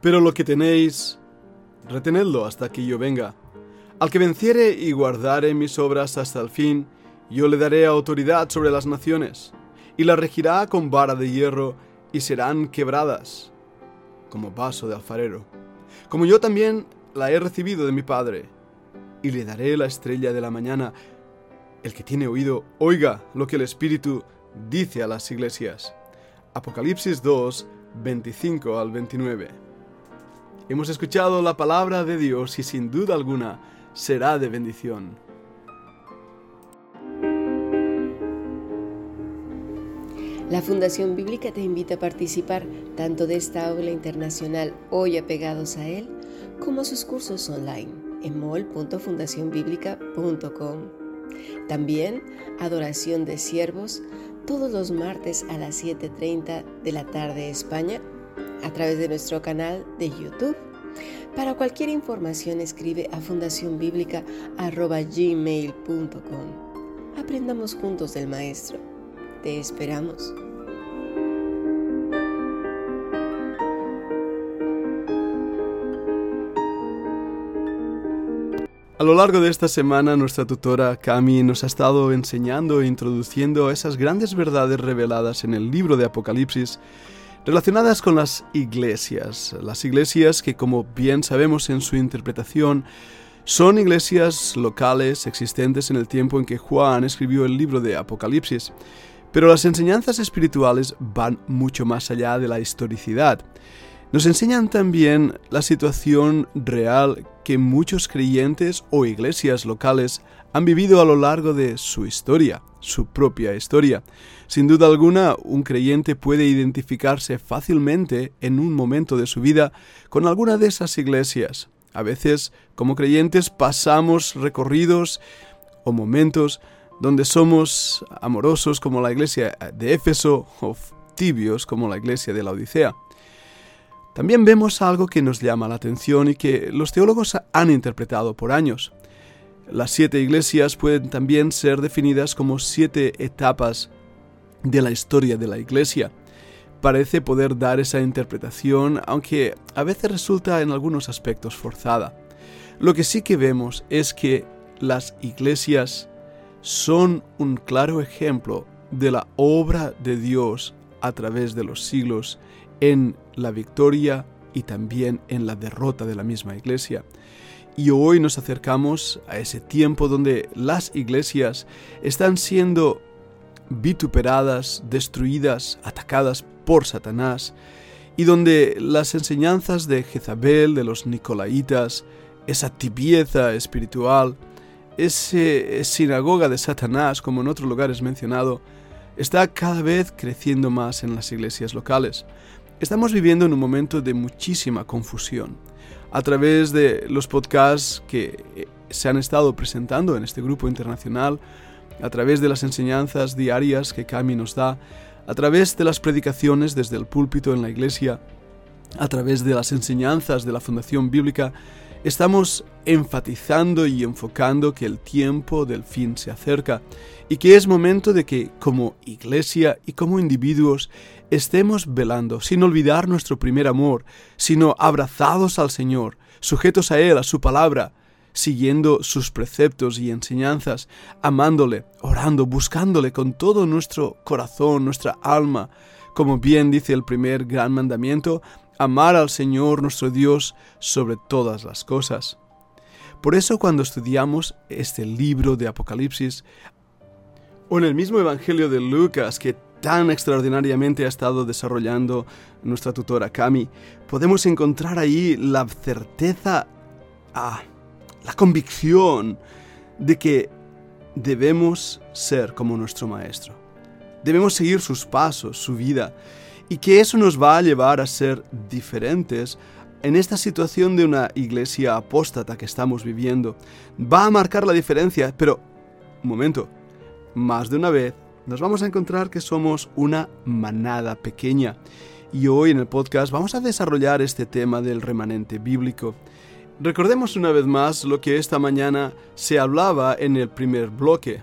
Pero lo que tenéis, retenedlo hasta que yo venga. Al que venciere y guardare mis obras hasta el fin, yo le daré autoridad sobre las naciones, y la regirá con vara de hierro, y serán quebradas, como vaso de alfarero, como yo también la he recibido de mi Padre, y le daré la estrella de la mañana. El que tiene oído, oiga lo que el Espíritu dice a las iglesias. Apocalipsis 2, 25 al 29. Hemos escuchado la palabra de Dios y sin duda alguna será de bendición. La Fundación Bíblica te invita a participar tanto de esta aula internacional hoy apegados a él, como a sus cursos online en mol.fundacionbiblica.com. También adoración de siervos todos los martes a las 7.30 de la tarde España a través de nuestro canal de YouTube. Para cualquier información escribe a fundacionbiblica.gmail.com. Aprendamos juntos del Maestro. Te esperamos. A lo largo de esta semana, nuestra tutora Cami nos ha estado enseñando e introduciendo esas grandes verdades reveladas en el libro de Apocalipsis relacionadas con las iglesias. Las iglesias que, como bien sabemos en su interpretación, son iglesias locales existentes en el tiempo en que Juan escribió el libro de Apocalipsis. Pero las enseñanzas espirituales van mucho más allá de la historicidad. Nos enseñan también la situación real que muchos creyentes o iglesias locales han vivido a lo largo de su historia, su propia historia. Sin duda alguna, un creyente puede identificarse fácilmente en un momento de su vida con alguna de esas iglesias. A veces, como creyentes, pasamos recorridos o momentos donde somos amorosos como la iglesia de Éfeso o tibios como la iglesia de la Odisea. También vemos algo que nos llama la atención y que los teólogos han interpretado por años. Las siete iglesias pueden también ser definidas como siete etapas de la historia de la iglesia. Parece poder dar esa interpretación, aunque a veces resulta en algunos aspectos forzada. Lo que sí que vemos es que las iglesias son un claro ejemplo de la obra de Dios a través de los siglos en la victoria y también en la derrota de la misma iglesia. Y hoy nos acercamos a ese tiempo donde las iglesias están siendo vituperadas, destruidas, atacadas por Satanás, y donde las enseñanzas de Jezabel, de los Nicolaitas, esa tibieza espiritual, esa sinagoga de Satanás, como en otros lugares mencionado, está cada vez creciendo más en las iglesias locales. Estamos viviendo en un momento de muchísima confusión. A través de los podcasts que eh, se han estado presentando en este grupo internacional, a través de las enseñanzas diarias que Cami nos da, a través de las predicaciones desde el púlpito en la iglesia, a través de las enseñanzas de la Fundación Bíblica, estamos enfatizando y enfocando que el tiempo del fin se acerca y que es momento de que como iglesia y como individuos estemos velando sin olvidar nuestro primer amor, sino abrazados al Señor, sujetos a Él, a su palabra, siguiendo sus preceptos y enseñanzas, amándole, orando, buscándole con todo nuestro corazón, nuestra alma, como bien dice el primer gran mandamiento, amar al Señor nuestro Dios sobre todas las cosas. Por eso cuando estudiamos este libro de Apocalipsis, o en el mismo Evangelio de Lucas que tan extraordinariamente ha estado desarrollando nuestra tutora Cami, podemos encontrar ahí la certeza, ah, la convicción de que debemos ser como nuestro Maestro. Debemos seguir sus pasos, su vida, y que eso nos va a llevar a ser diferentes en esta situación de una iglesia apóstata que estamos viviendo. Va a marcar la diferencia, pero, un momento, más de una vez nos vamos a encontrar que somos una manada pequeña. Y hoy en el podcast vamos a desarrollar este tema del remanente bíblico. Recordemos una vez más lo que esta mañana se hablaba en el primer bloque.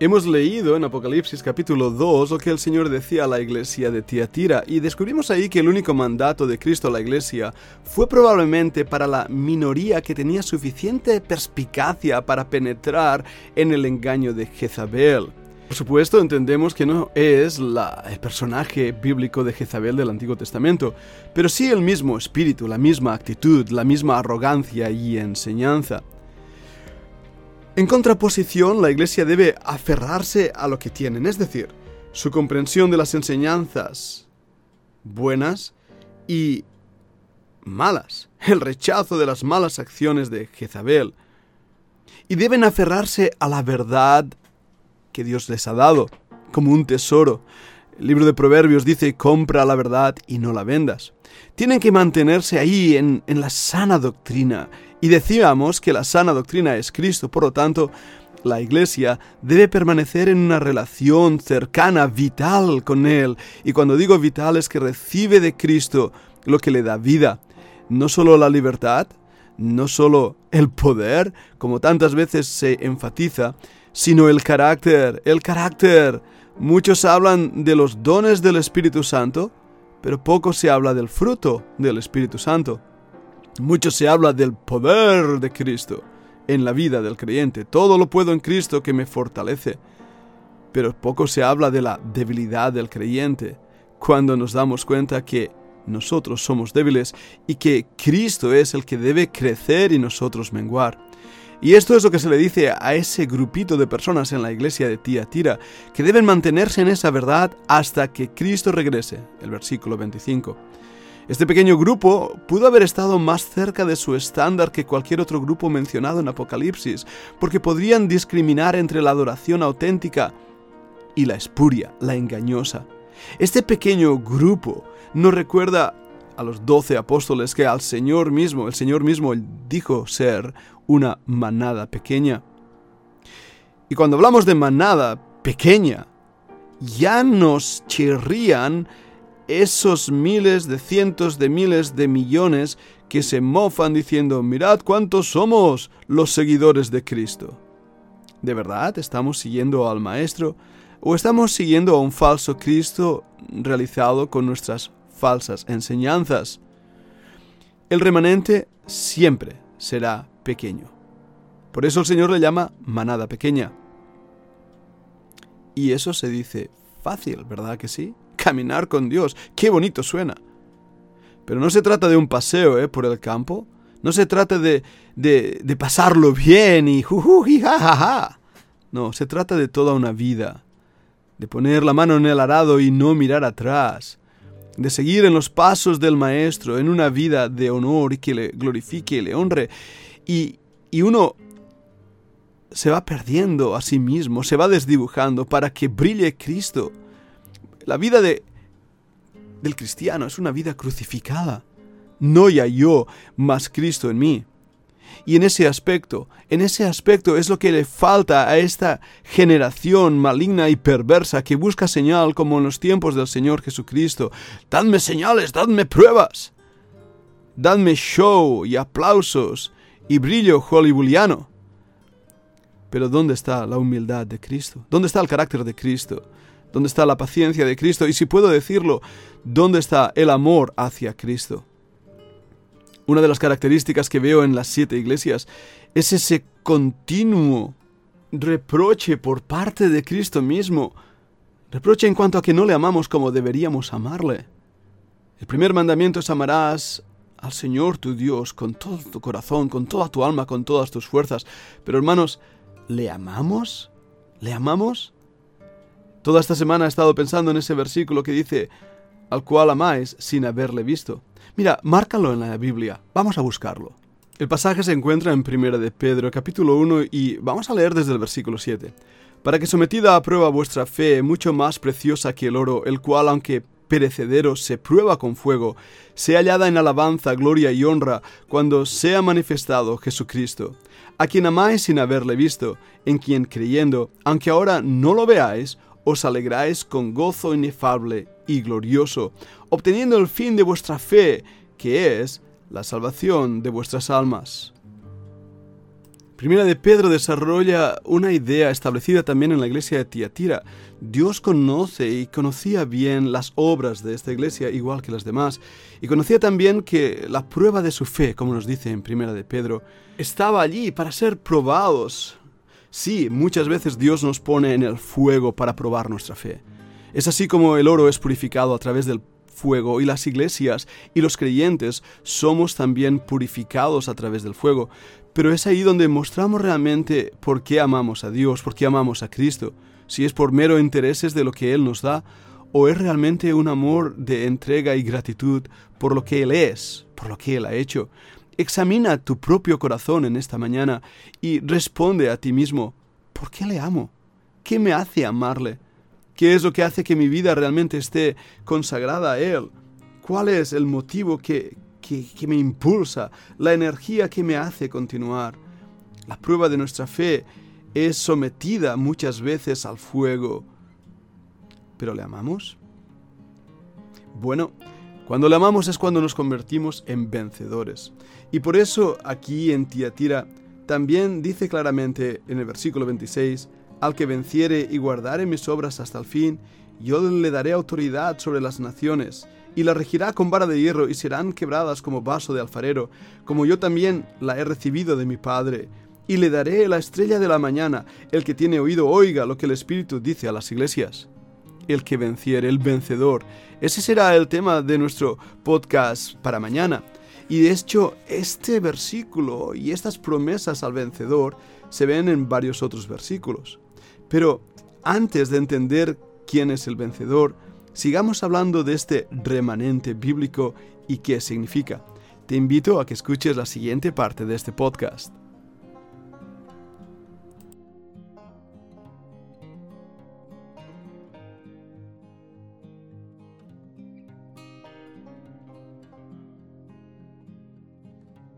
Hemos leído en Apocalipsis capítulo 2 lo que el Señor decía a la iglesia de Tiatira y descubrimos ahí que el único mandato de Cristo a la iglesia fue probablemente para la minoría que tenía suficiente perspicacia para penetrar en el engaño de Jezabel. Por supuesto, entendemos que no es la, el personaje bíblico de Jezabel del Antiguo Testamento, pero sí el mismo espíritu, la misma actitud, la misma arrogancia y enseñanza. En contraposición, la Iglesia debe aferrarse a lo que tienen, es decir, su comprensión de las enseñanzas buenas y malas, el rechazo de las malas acciones de Jezabel. Y deben aferrarse a la verdad que Dios les ha dado, como un tesoro. El libro de Proverbios dice, compra la verdad y no la vendas. Tienen que mantenerse ahí en, en la sana doctrina y decíamos que la sana doctrina es Cristo, por lo tanto, la Iglesia debe permanecer en una relación cercana, vital con Él. Y cuando digo vital es que recibe de Cristo lo que le da vida. No solo la libertad, no solo el poder, como tantas veces se enfatiza, sino el carácter, el carácter. Muchos hablan de los dones del Espíritu Santo, pero poco se habla del fruto del Espíritu Santo. Mucho se habla del poder de Cristo en la vida del creyente. Todo lo puedo en Cristo que me fortalece. Pero poco se habla de la debilidad del creyente cuando nos damos cuenta que nosotros somos débiles y que Cristo es el que debe crecer y nosotros menguar. Y esto es lo que se le dice a ese grupito de personas en la iglesia de Tiatira, que deben mantenerse en esa verdad hasta que Cristo regrese, el versículo 25. Este pequeño grupo pudo haber estado más cerca de su estándar que cualquier otro grupo mencionado en Apocalipsis, porque podrían discriminar entre la adoración auténtica y la espuria, la engañosa. Este pequeño grupo nos recuerda a los doce apóstoles que al Señor mismo, el Señor mismo dijo ser una manada pequeña. Y cuando hablamos de manada pequeña, ya nos chirrían esos miles de cientos de miles de millones que se mofan diciendo, mirad cuántos somos los seguidores de Cristo. ¿De verdad estamos siguiendo al Maestro o estamos siguiendo a un falso Cristo realizado con nuestras falsas enseñanzas? El remanente siempre será pequeño. Por eso el Señor le llama manada pequeña. Y eso se dice fácil, ¿verdad que sí? Caminar con Dios. Qué bonito suena. Pero no se trata de un paseo ¿eh? por el campo. No se trata de, de, pasarlo bien y jujuji, jajaja. No, se trata de toda una vida. De poner la mano en el arado y no mirar atrás. De seguir en los pasos del Maestro en una vida de honor y que le glorifique y le honre. Y, y uno se va perdiendo a sí mismo, se va desdibujando para que brille Cristo la vida de, del cristiano es una vida crucificada. No ya yo, más Cristo en mí. Y en ese aspecto, en ese aspecto es lo que le falta a esta generación maligna y perversa que busca señal como en los tiempos del Señor Jesucristo. Dadme señales, dadme pruebas. Dadme show y aplausos y brillo hollywoodiano. Pero ¿dónde está la humildad de Cristo? ¿Dónde está el carácter de Cristo? ¿Dónde está la paciencia de Cristo? Y si puedo decirlo, ¿dónde está el amor hacia Cristo? Una de las características que veo en las siete iglesias es ese continuo reproche por parte de Cristo mismo. Reproche en cuanto a que no le amamos como deberíamos amarle. El primer mandamiento es amarás al Señor tu Dios con todo tu corazón, con toda tu alma, con todas tus fuerzas. Pero hermanos, ¿le amamos? ¿Le amamos? Toda esta semana he estado pensando en ese versículo que dice, al cual amáis sin haberle visto. Mira, márcalo en la Biblia, vamos a buscarlo. El pasaje se encuentra en Primera de Pedro, capítulo 1, y vamos a leer desde el versículo 7. Para que sometida a prueba vuestra fe, mucho más preciosa que el oro, el cual, aunque perecedero, se prueba con fuego, sea hallada en alabanza, gloria y honra, cuando sea manifestado Jesucristo, a quien amáis sin haberle visto, en quien creyendo, aunque ahora no lo veáis, os alegráis con gozo inefable y glorioso, obteniendo el fin de vuestra fe, que es la salvación de vuestras almas. Primera de Pedro desarrolla una idea establecida también en la iglesia de Tiatira. Dios conoce y conocía bien las obras de esta iglesia igual que las demás y conocía también que la prueba de su fe, como nos dice en Primera de Pedro, estaba allí para ser probados. Sí, muchas veces Dios nos pone en el fuego para probar nuestra fe. Es así como el oro es purificado a través del fuego y las iglesias y los creyentes somos también purificados a través del fuego. Pero es ahí donde mostramos realmente por qué amamos a Dios, por qué amamos a Cristo, si es por mero intereses de lo que Él nos da o es realmente un amor de entrega y gratitud por lo que Él es, por lo que Él ha hecho. Examina tu propio corazón en esta mañana y responde a ti mismo, ¿por qué le amo? ¿Qué me hace amarle? ¿Qué es lo que hace que mi vida realmente esté consagrada a Él? ¿Cuál es el motivo que, que, me impulsa, la energía que me hace continuar? La prueba de nuestra fe es sometida muchas veces al fuego. ¿Pero le amamos? Bueno, cuando le amamos es cuando nos convertimos en vencedores. Y por eso aquí en Tiatira también dice claramente en el versículo 26, al que venciere y guardare mis obras hasta el fin, yo le daré autoridad sobre las naciones, y la regirá con vara de hierro, y serán quebradas como vaso de alfarero, como yo también la he recibido de mi Padre. Y le daré la estrella de la mañana, el que tiene oído oiga lo que el Espíritu dice a las iglesias. El que venciere, el vencedor. Ese será el tema de nuestro podcast para mañana. Y de hecho, este versículo y estas promesas al vencedor se ven en varios otros versículos. Pero antes de entender quién es el vencedor, sigamos hablando de este remanente bíblico y qué significa. Te invito a que escuches la siguiente parte de este podcast.